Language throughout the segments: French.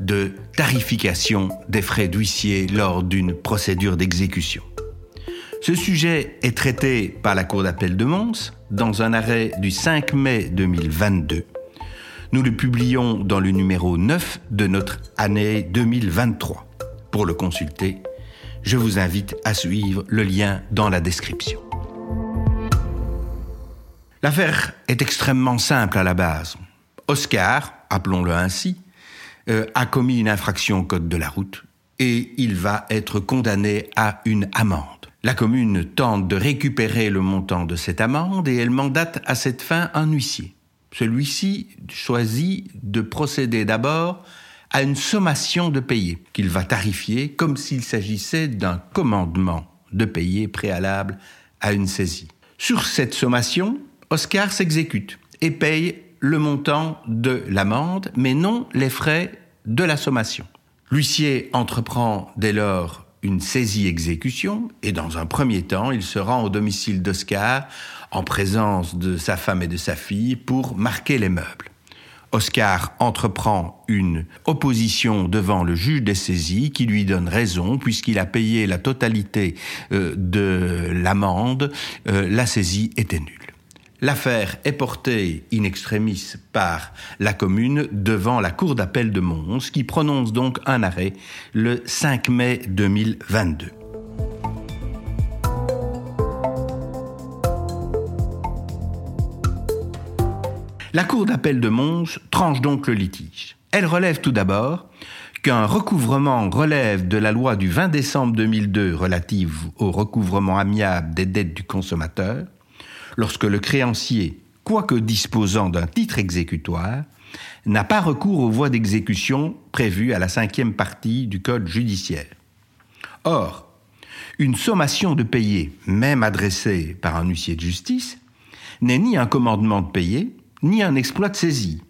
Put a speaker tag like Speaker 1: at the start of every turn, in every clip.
Speaker 1: de tarification des frais d'huissier lors d'une procédure d'exécution. Ce sujet est traité par la Cour d'appel de Mons dans un arrêt du 5 mai 2022. Nous le publions dans le numéro 9 de notre année 2023. Pour le consulter, je vous invite à suivre le lien dans la description. L'affaire est extrêmement simple à la base. Oscar, appelons-le ainsi, euh, a commis une infraction au code de la route et il va être condamné à une amende. La commune tente de récupérer le montant de cette amende et elle mandate à cette fin un huissier. Celui-ci choisit de procéder d'abord à une sommation de payer qu'il va tarifier comme s'il s'agissait d'un commandement de payer préalable à une saisie. Sur cette sommation, Oscar s'exécute et paye le montant de l'amende, mais non les frais de la sommation. L'huissier entreprend dès lors une saisie-exécution et dans un premier temps, il se rend au domicile d'Oscar en présence de sa femme et de sa fille pour marquer les meubles. Oscar entreprend une opposition devant le juge des saisies qui lui donne raison puisqu'il a payé la totalité euh, de l'amende, euh, la saisie était nulle. L'affaire est portée in extremis par la commune devant la cour d'appel de Mons qui prononce donc un arrêt le 5 mai 2022. La cour d'appel de Mons tranche donc le litige. Elle relève tout d'abord qu'un recouvrement relève de la loi du 20 décembre 2002 relative au recouvrement amiable des dettes du consommateur lorsque le créancier, quoique disposant d'un titre exécutoire, n'a pas recours aux voies d'exécution prévues à la cinquième partie du Code judiciaire. Or, une sommation de payer, même adressée par un huissier de justice, n'est ni un commandement de payer, ni un exploit de saisie.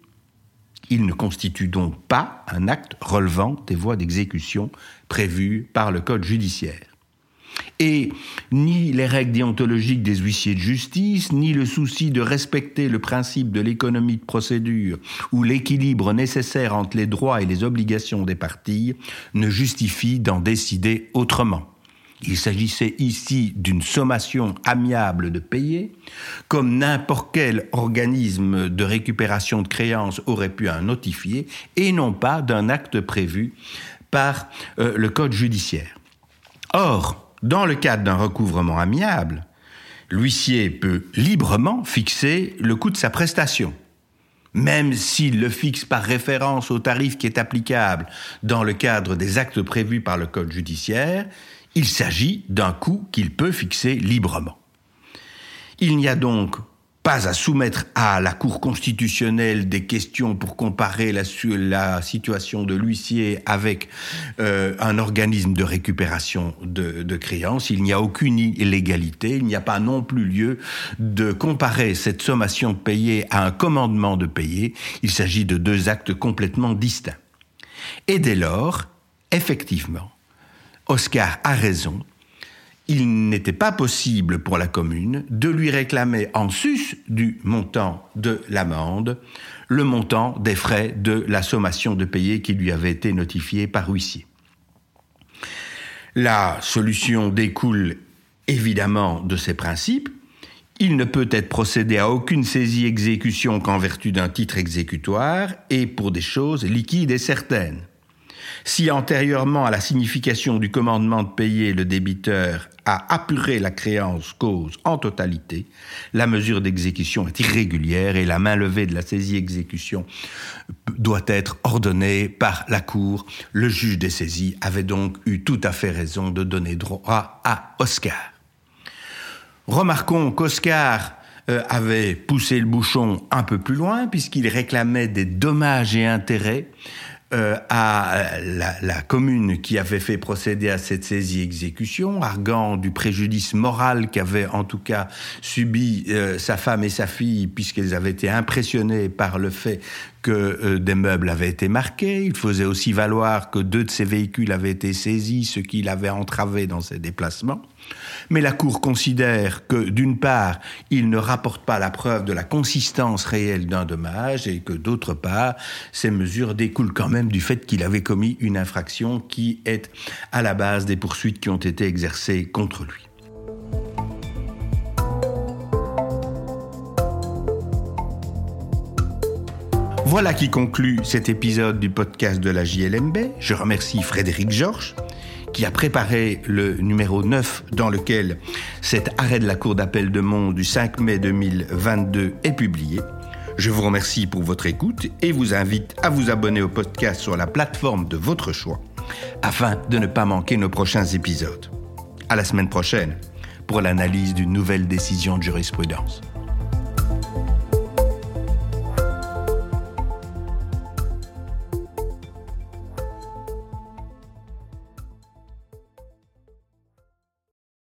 Speaker 1: Il ne constitue donc pas un acte relevant des voies d'exécution prévues par le Code judiciaire. Et ni les règles déontologiques des huissiers de justice, ni le souci de respecter le principe de l'économie de procédure ou l'équilibre nécessaire entre les droits et les obligations des parties ne justifient d'en décider autrement. Il s'agissait ici d'une sommation amiable de payer, comme n'importe quel organisme de récupération de créances aurait pu en notifier, et non pas d'un acte prévu par euh, le Code judiciaire. Or, dans le cadre d'un recouvrement amiable, l'huissier peut librement fixer le coût de sa prestation, même s'il le fixe par référence au tarif qui est applicable dans le cadre des actes prévus par le Code judiciaire, il s'agit d'un coût qu'il peut fixer librement. Il n'y a donc pas à soumettre à la Cour constitutionnelle des questions pour comparer la, situation de l'huissier avec euh, un organisme de récupération de, de créances. Il n'y a aucune illégalité. Il n'y a pas non plus lieu de comparer cette sommation payée à un commandement de payer. Il s'agit de deux actes complètement distincts. Et dès lors, effectivement, Oscar a raison il n'était pas possible pour la commune de lui réclamer en sus du montant de l'amende le montant des frais de la sommation de payer qui lui avait été notifié par huissier. La solution découle évidemment de ces principes. Il ne peut être procédé à aucune saisie-exécution qu'en vertu d'un titre exécutoire et pour des choses liquides et certaines. Si antérieurement à la signification du commandement de payer, le débiteur a apuré la créance cause en totalité, la mesure d'exécution est irrégulière et la main levée de la saisie-exécution doit être ordonnée par la Cour. Le juge des saisies avait donc eu tout à fait raison de donner droit à Oscar. Remarquons qu'Oscar euh, avait poussé le bouchon un peu plus loin puisqu'il réclamait des dommages et intérêts euh, à la, commune qui avait fait procéder à cette saisie-exécution, arguant du préjudice moral qu'avaient en tout cas subi euh, sa femme et sa fille, puisqu'elles avaient été impressionnées par le fait que euh, des meubles avaient été marqués. Il faisait aussi valoir que deux de ses véhicules avaient été saisis, ce qui l'avait entravé dans ses déplacements. Mais la Cour considère que, d'une part, il ne rapporte pas la preuve de la consistance réelle d'un dommage et que, d'autre part, ces mesures découlent quand même du fait qu'il avait commis une infraction qui est à la base des poursuites qui ont été exercées contre lui. Voilà qui conclut cet épisode du podcast de la JLMB. Je remercie Frédéric Georges qui a préparé le numéro 9 dans lequel cet arrêt de la Cour d'appel de Mont du 5 mai 2022 est publié. Je vous remercie pour votre écoute et vous invite à vous abonner au podcast sur la plateforme de votre choix afin de ne pas manquer nos prochains épisodes. À la semaine prochaine pour l'analyse d'une nouvelle décision de jurisprudence.